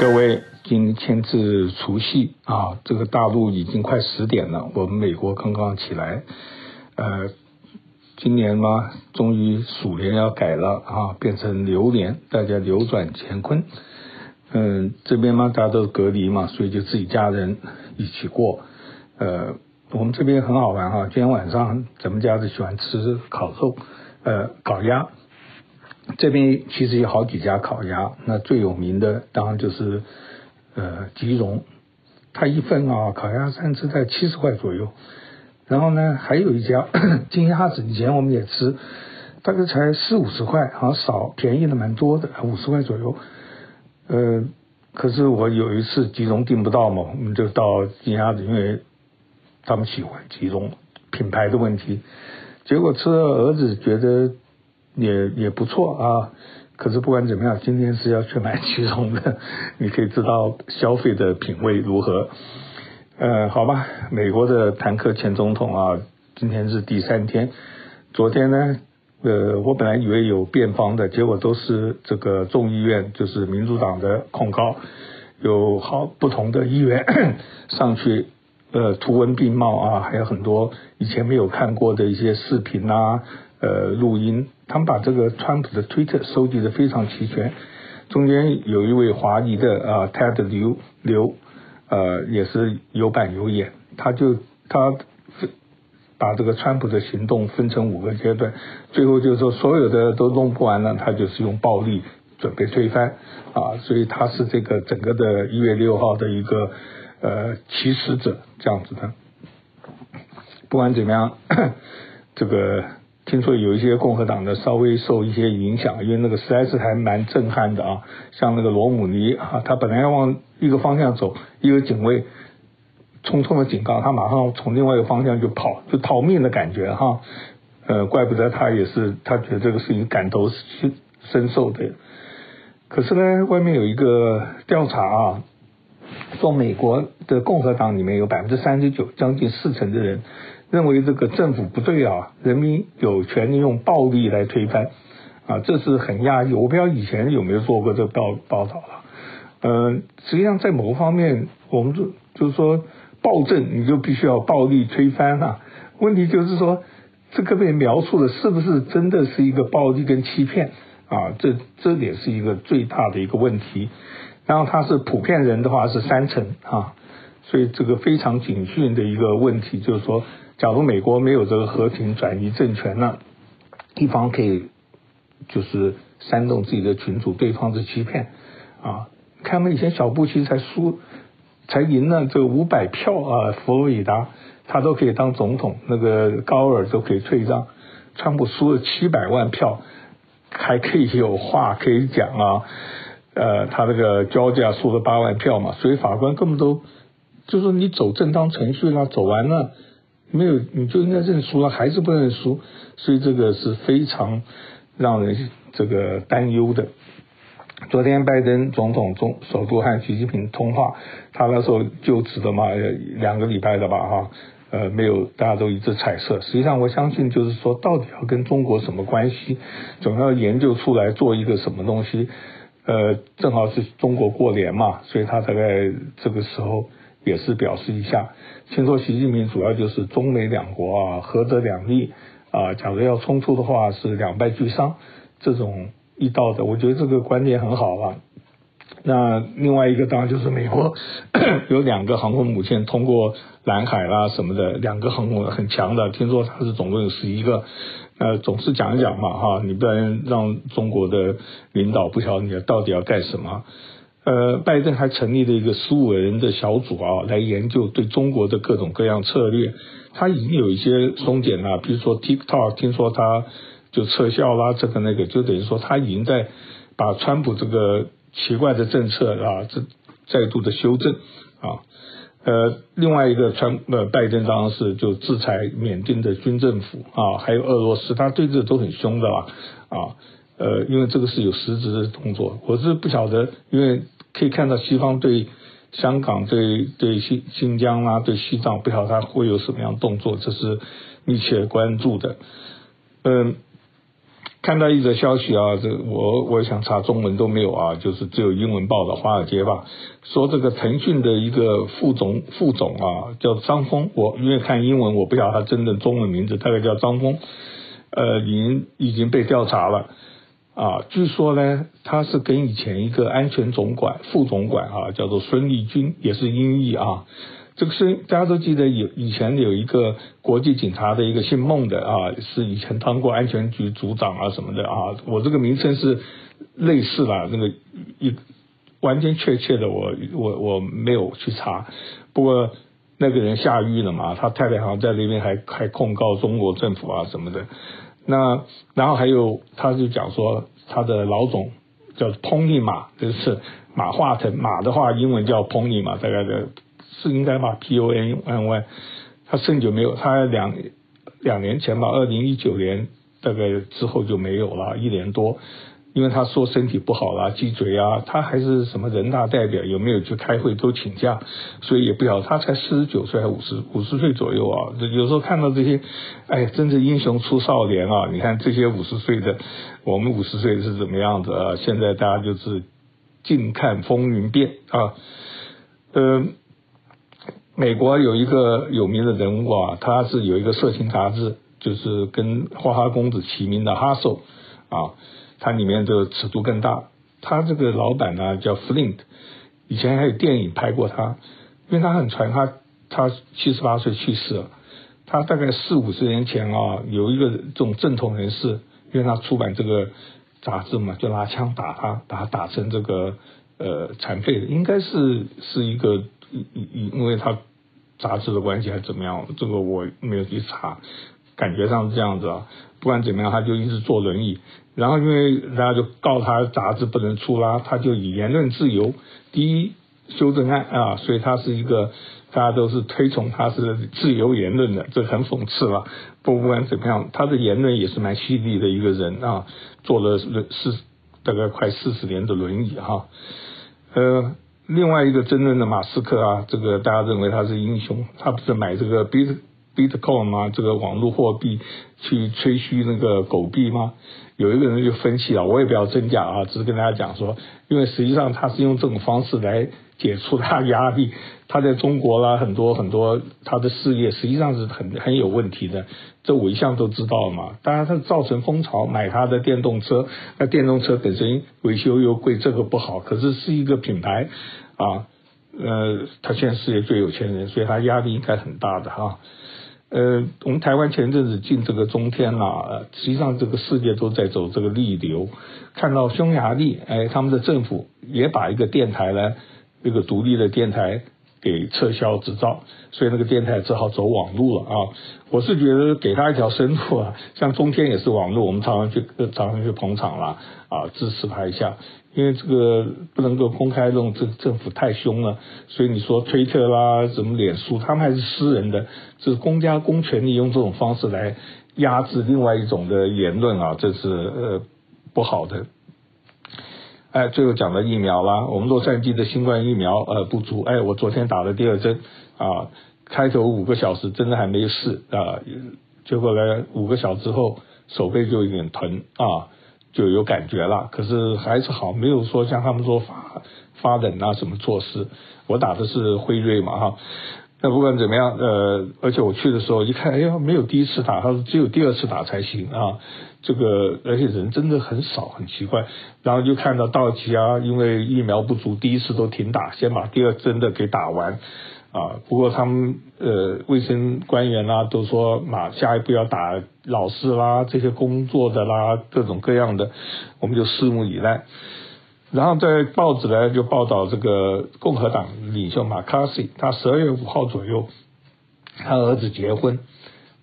各位，今天是除夕啊，这个大陆已经快十点了，我们美国刚刚起来，呃，今年嘛，终于鼠年要改了啊，变成牛年，大家扭转乾坤。嗯，这边嘛，大家都隔离嘛，所以就自己家人一起过。呃，我们这边很好玩哈，今天晚上咱们家是喜欢吃烤肉，呃，烤鸭。这边其实有好几家烤鸭，那最有名的当然就是呃吉荣，它一份啊烤鸭三吃在七十块左右。然后呢，还有一家 金鸭子，以前我们也吃，大概才四五十块，好像少便宜的蛮多的，五十块左右。呃，可是我有一次吉荣订不到嘛，我们就到金鸭子，因为他们喜欢吉荣品牌的问题，结果吃了儿子觉得。也也不错啊，可是不管怎么样，今天是要去买其中的，你可以知道消费的品味如何。呃，好吧，美国的坦克前总统啊，今天是第三天。昨天呢，呃，我本来以为有辩方的，结果都是这个众议院，就是民主党的控告，有好不同的议员 上去，呃，图文并茂啊，还有很多以前没有看过的一些视频啊。呃，录音，他们把这个川普的推特收集的非常齐全。中间有一位华裔的啊，Ted 刘刘，呃，也是有板有眼，他就他把这个川普的行动分成五个阶段，最后就是说所有的都弄不完了，他就是用暴力准备推翻啊，所以他是这个整个的一月六号的一个呃起始者这样子的。不管怎么样，这个。听说有一些共和党的稍微受一些影响，因为那个实在是还蛮震撼的啊，像那个罗姆尼啊，他本来要往一个方向走，一个警卫匆匆的警告他，马上从另外一个方向就跑，就逃命的感觉哈。呃，怪不得他也是，他觉得这个事情感同身受的。可是呢，外面有一个调查啊，说美国的共和党里面有百分之三十九，将近四成的人。认为这个政府不对啊，人民有权利用暴力来推翻啊，这是很压抑。我不知道以前有没有做过这个报报道了。呃，实际上在某个方面，我们就就是说暴政你就必须要暴力推翻啊。问题就是说，这个被描述的是不是真的是一个暴力跟欺骗啊？这这也是一个最大的一个问题。然后它是普遍人的话是三成啊，所以这个非常警讯的一个问题就是说。假如美国没有这个和平转移政权呢，一方可以就是煽动自己的群主，对方是欺骗啊。看我们以前小布希才输，才赢了这个五百票啊，佛罗里达他都可以当总统，那个高尔都可以退让，川普输了七百万票，还可以有话可以讲啊。呃，他那个交价输了八万票嘛，所以法官根本都就是你走正当程序了，走完了。没有，你就应该认输了，还是不认输，所以这个是非常让人这个担忧的。昨天拜登总统中首度和习近平通话，他那时候就职的嘛，两个礼拜了吧哈，呃，没有，大家都一致猜测。实际上，我相信就是说，到底要跟中国什么关系，总要研究出来做一个什么东西。呃，正好是中国过年嘛，所以他大概这个时候。也是表示一下，听说习近平主要就是中美两国啊，合则两利啊，假如要冲突的话是两败俱伤，这种一道的，我觉得这个观点很好啊。那另外一个当然就是美国 有两个航空母舰通过南海啦什么的，两个航空很强的，听说它是总共有十一个，呃，总是讲一讲嘛哈，你不然让中国的领导不晓得你到底要干什么。呃，拜登还成立了一个十五人的小组啊，来研究对中国的各种各样策略。他已经有一些松减了，比如说 TikTok，听说他就撤销啦，这个那个，就等于说他已经在把川普这个奇怪的政策啊，这再度的修正啊。呃，另外一个川呃拜登当然是就制裁缅甸的军政府啊，还有俄罗斯，他对这都很凶的啦啊。呃，因为这个是有实质的动作，我是不晓得，因为可以看到西方对香港、对对新新疆啊、对西藏，不晓得他会有什么样动作，这是密切关注的。嗯，看到一则消息啊，这我我想查中文都没有啊，就是只有英文报的《华尔街》吧，说这个腾讯的一个副总副总啊，叫张峰，我因为看英文我不晓得他真的中文名字，大概叫张峰，呃，已经已经被调查了。啊，据说呢，他是跟以前一个安全总管副总管啊，叫做孙立军，也是音译啊。这个孙大家都记得有以前有一个国际警察的一个姓孟的啊，是以前当过安全局组长啊什么的啊。我这个名称是类似啦，那个一完全确切的我我我没有去查。不过那个人下狱了嘛，他太太好像在那边还还控告中国政府啊什么的。那然后还有他就讲说他的老总叫 Pony 马，就是马化腾，马的话英文叫 Pony 嘛，大概的。是应该吧，P O N N Y，他甚至没有，他两两年前吧，二零一九年大概之后就没有了，一年多，因为他说身体不好啦，脊椎啊，他还是什么人大代表，有没有去开会都请假，所以也不晓得他才四十九岁还五十五十岁左右啊，有时候看到这些，哎，真是英雄出少年啊！你看这些五十岁的，我们五十岁是怎么样子啊？现在大家就是静看风云变啊，呃。美国有一个有名的人物啊，他是有一个色情杂志，就是跟花花公子齐名的哈 u 啊，它里面的尺度更大。他这个老板呢叫 Flint，以前还有电影拍过他，因为他很传，他他七十八岁去世了。他大概四五十年前啊，有一个这种正统人士，因为他出版这个杂志嘛，就拿枪打他，把他打成这个呃残废的，应该是是一个因因为他。杂志的关系还是怎么样？这个我没有去查，感觉上是这样子啊。不管怎么样，他就一直坐轮椅。然后因为大家就告他杂志不能出啦，他就以言论自由第一修正案啊，所以他是一个大家都是推崇他是自由言论的，这很讽刺了。不不管怎么样，他的言论也是蛮犀利的一个人啊，坐了四大概快四十年的轮椅哈，呃。另外一个真正的马斯克啊，这个大家认为他是英雄，他不是买这个 Bit Bitcoin 吗？这个网络货币去吹嘘那个狗币吗？有一个人就分析了，我也不要真假啊，只是跟大家讲说，因为实际上他是用这种方式来解除他压力。他在中国啦，很多很多他的事业实际上是很很有问题的，这我一向都知道嘛。当然他造成风潮，买他的电动车，那电动车本身维修又贵，这个不好。可是是一个品牌啊，呃，他现在世界最有钱人，所以他压力应该很大的哈。呃，我们台湾前阵子进这个中天啦，实际上这个世界都在走这个逆流。看到匈牙利，哎，他们的政府也把一个电台呢，一个独立的电台。给撤销执照，所以那个电台只好走网路了啊！我是觉得给他一条生路啊，像中天也是网路，我们常常去常常去捧场啦啊，支持他一下，因为这个不能够公开这种政政府太凶了，所以你说推特啦，什么脸书，他们还是私人的，这是公家公权力用这种方式来压制另外一种的言论啊，这是呃不好的。哎，最后讲到疫苗啦，我们洛杉矶的新冠疫苗呃不足，哎，我昨天打了第二针啊，开头五个小时真的还没事啊，结果呢五个小时之后手背就有点疼啊，就有感觉了，可是还是好，没有说像他们说发发冷啊什么措施，我打的是辉瑞嘛哈。那不管怎么样，呃，而且我去的时候一看，哎呀，没有第一次打，他说只有第二次打才行啊。这个而且人真的很少，很奇怪。然后就看到道奇啊，因为疫苗不足，第一次都停打，先把第二针的给打完啊。不过他们呃卫生官员啦、啊、都说，马下一步要打老师啦，这些工作的啦，各种各样的，我们就拭目以待。然后在报纸呢就报道这个共和党领袖马卡西，他十二月五号左右，他儿子结婚，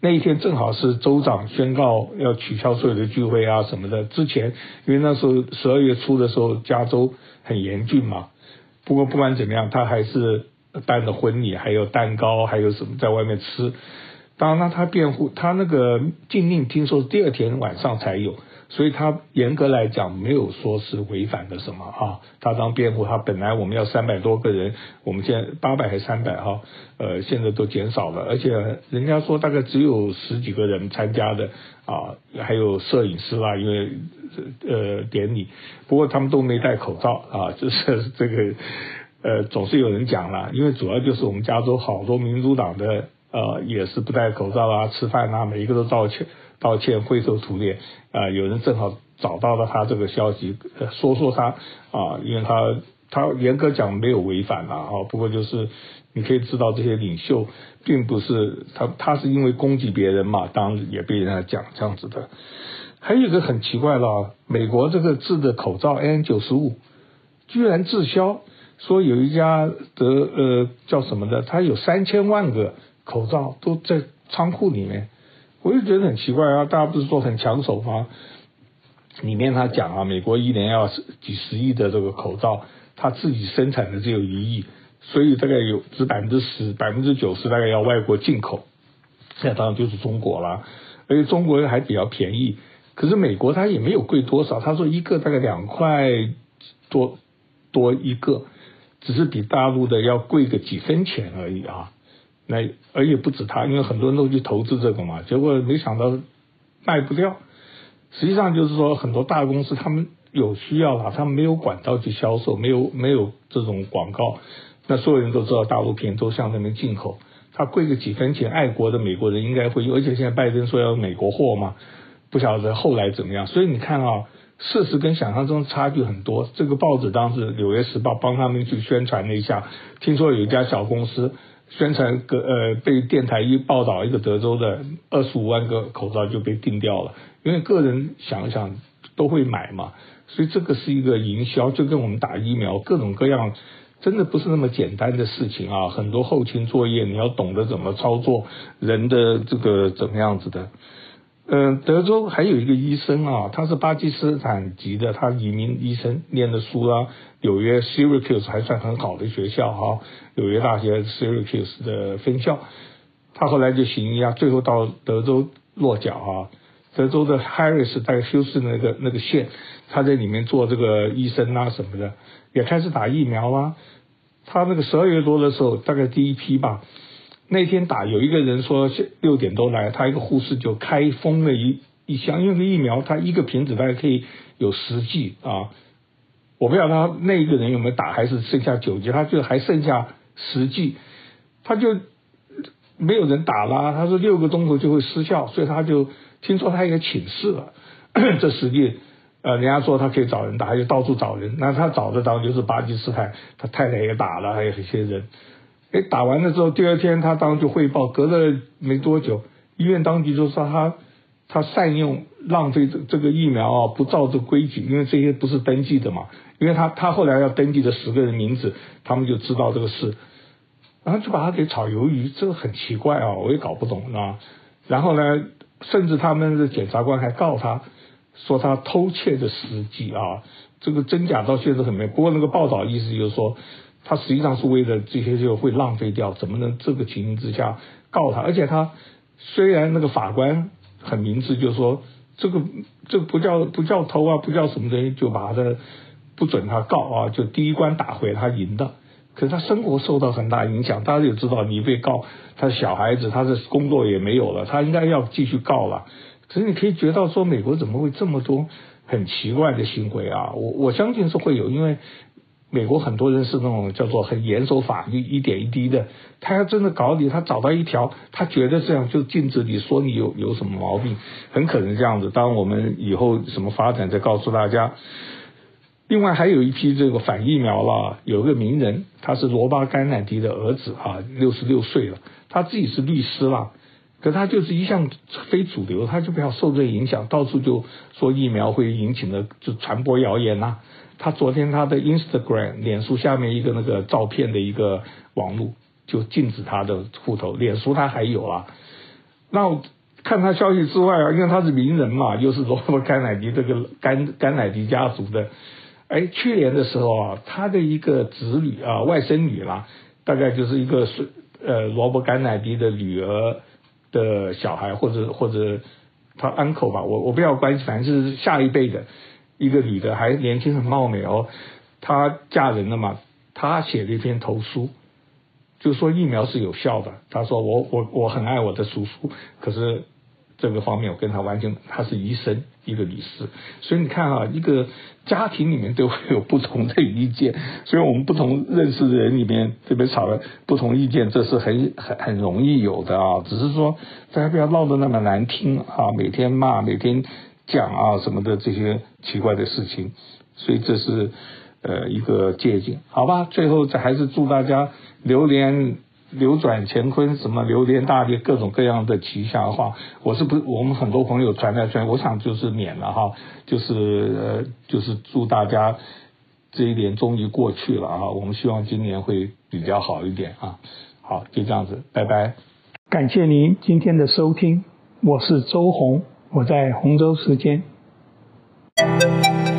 那一天正好是州长宣告要取消所有的聚会啊什么的。之前因为那时候十二月初的时候，加州很严峻嘛。不过不管怎么样，他还是办了婚礼，还有蛋糕，还有什么在外面吃。当然他辩护，他那个禁令听说第二天晚上才有。所以他严格来讲没有说是违反了什么啊。他当辩护，他本来我们要三百多个人，我们现在八百还是三百哈，呃，现在都减少了，而且人家说大概只有十几个人参加的啊，还有摄影师啦，因为呃典礼，不过他们都没戴口罩啊，就是这个呃总是有人讲了，因为主要就是我们加州好多民主党的。呃，也是不戴口罩啊，吃饭啊，每一个都道歉，道歉，灰头土脸啊、有人正好找到了他这个消息，说说他啊、因为他他严格讲没有违反了啊，不过就是你可以知道这些领袖并不是他，他是因为攻击别人嘛，当然也被人家讲这样子的。还有一个很奇怪了，美国这个制的口罩 N95 居然滞销，说有一家的呃叫什么的，他有三千万个。口罩都在仓库里面，我就觉得很奇怪啊！大家不是说很抢手吗？里面他讲啊，美国一年要几十亿的这个口罩，他自己生产的只有一亿，所以大概有只百分之十、百分之九十大概要外国进口，那当然就是中国啦。而且中国还比较便宜，可是美国它也没有贵多少，他说一个大概两块多多一个，只是比大陆的要贵个几分钱而已啊。那而且不止他，因为很多人都去投资这个嘛，结果没想到卖不掉。实际上就是说，很多大公司他们有需要了，他们没有管道去销售，没有没有这种广告。那所有人都知道大陆片都向那边进口，他贵个几分钱，爱国的美国人应该会用。而且现在拜登说要美国货嘛，不晓得后来怎么样。所以你看啊，事实跟想象中差距很多。这个报纸当时《纽约时报》帮他们去宣传了一下，听说有一家小公司。宣传个呃被电台一报道，一个德州的二十五万个口罩就被定掉了，因为个人想想都会买嘛，所以这个是一个营销，就跟我们打疫苗各种各样，真的不是那么简单的事情啊，很多后勤作业你要懂得怎么操作，人的这个怎么样子的。嗯，德州还有一个医生啊，他是巴基斯坦籍的，他移民医生，念的书啊，纽约 Syracuse 还算很好的学校哈，纽约大学 Syracuse 的分校，他后来就行医啊，最后到德州落脚啊，德州的 Harris 在休斯那个那个县，他在里面做这个医生啊什么的，也开始打疫苗啊，他那个十二月多的时候，大概第一批吧。那天打有一个人说六点多来，他一个护士就开封了一一箱，因为疫苗他一个瓶子大概可以有十剂啊，我不知道他那一个人有没有打，还是剩下九剂，他就还剩下十剂，他就没有人打了，他说六个钟头就会失效，所以他就听说他也请示了，这实际呃人家说他可以找人打，他就到处找人，那他找得到就是巴基斯坦，他太太也打了，还有一些人。哎，打完了之后，第二天他当时就汇报，隔了没多久，医院当局就说他他善用浪费这这个疫苗啊，不照这规矩，因为这些不是登记的嘛，因为他他后来要登记的十个人名字，他们就知道这个事，然后就把他给炒鱿鱼，这个很奇怪啊，我也搞不懂啊。然后呢，甚至他们的检察官还告他，说他偷窃的时机啊，这个真假到现在很没。不过那个报道意思就是说。他实际上是为了这些就会浪费掉，怎么能这个情形之下告他？而且他虽然那个法官很明智，就是说这个这个不叫不叫偷啊，不叫什么东西，就把他的不准他告啊，就第一关打回他赢的。可是他生活受到很大影响，大家也知道，你被告，他小孩子，他的工作也没有了，他应该要继续告了。可是你可以觉得说，美国怎么会这么多很奇怪的行为啊？我我相信是会有，因为。美国很多人是那种叫做很严守法律，一点一滴的。他要真的搞你，他找到一条，他觉得这样就禁止你说你有有什么毛病，很可能这样子。当我们以后什么发展，再告诉大家。另外还有一批这个反疫苗了，有个名人，他是罗巴甘乃迪的儿子啊，六十六岁了，他自己是律师啦，可他就是一向非主流，他就不要受这影响，到处就说疫苗会引起的就传播谣言呐、他昨天他的 Instagram 脸书下面一个那个照片的一个网络就禁止他的户头，脸书他还有啊。那我看他消息之外啊，因为他是名人嘛，又是罗伯 甘乃迪这个甘甘乃迪家族的。哎，去年的时候啊，他的一个子女啊，外甥女啦，大概就是一个是呃罗伯甘乃迪的女儿的小孩，或者或者他 uncle 吧，我我不要关系，反正是下一辈的一个女的，还年轻很貌美哦，她嫁人了嘛，她写了一篇投书，就说疫苗是有效的，她说我我我很爱我的叔叔，可是。这个方面我跟他完全，他是医生，一个律师，所以你看啊，一个家庭里面都会有不同的意见，所以我们不同认识的人里面特别吵了不同意见，这是很很很容易有的啊，只是说大家不要闹得那么难听啊，每天骂，每天讲啊什么的这些奇怪的事情，所以这是呃一个借鉴，好吧，最后这还是祝大家流年。流转乾坤，什么流年大吉，各种各样的吉祥话，我是不，我们很多朋友传来传，我想就是免了哈，就是呃，就是祝大家这一年终于过去了啊，我们希望今年会比较好一点啊，好，就这样子，拜拜，感谢您今天的收听，我是周红，我在洪州时间。Música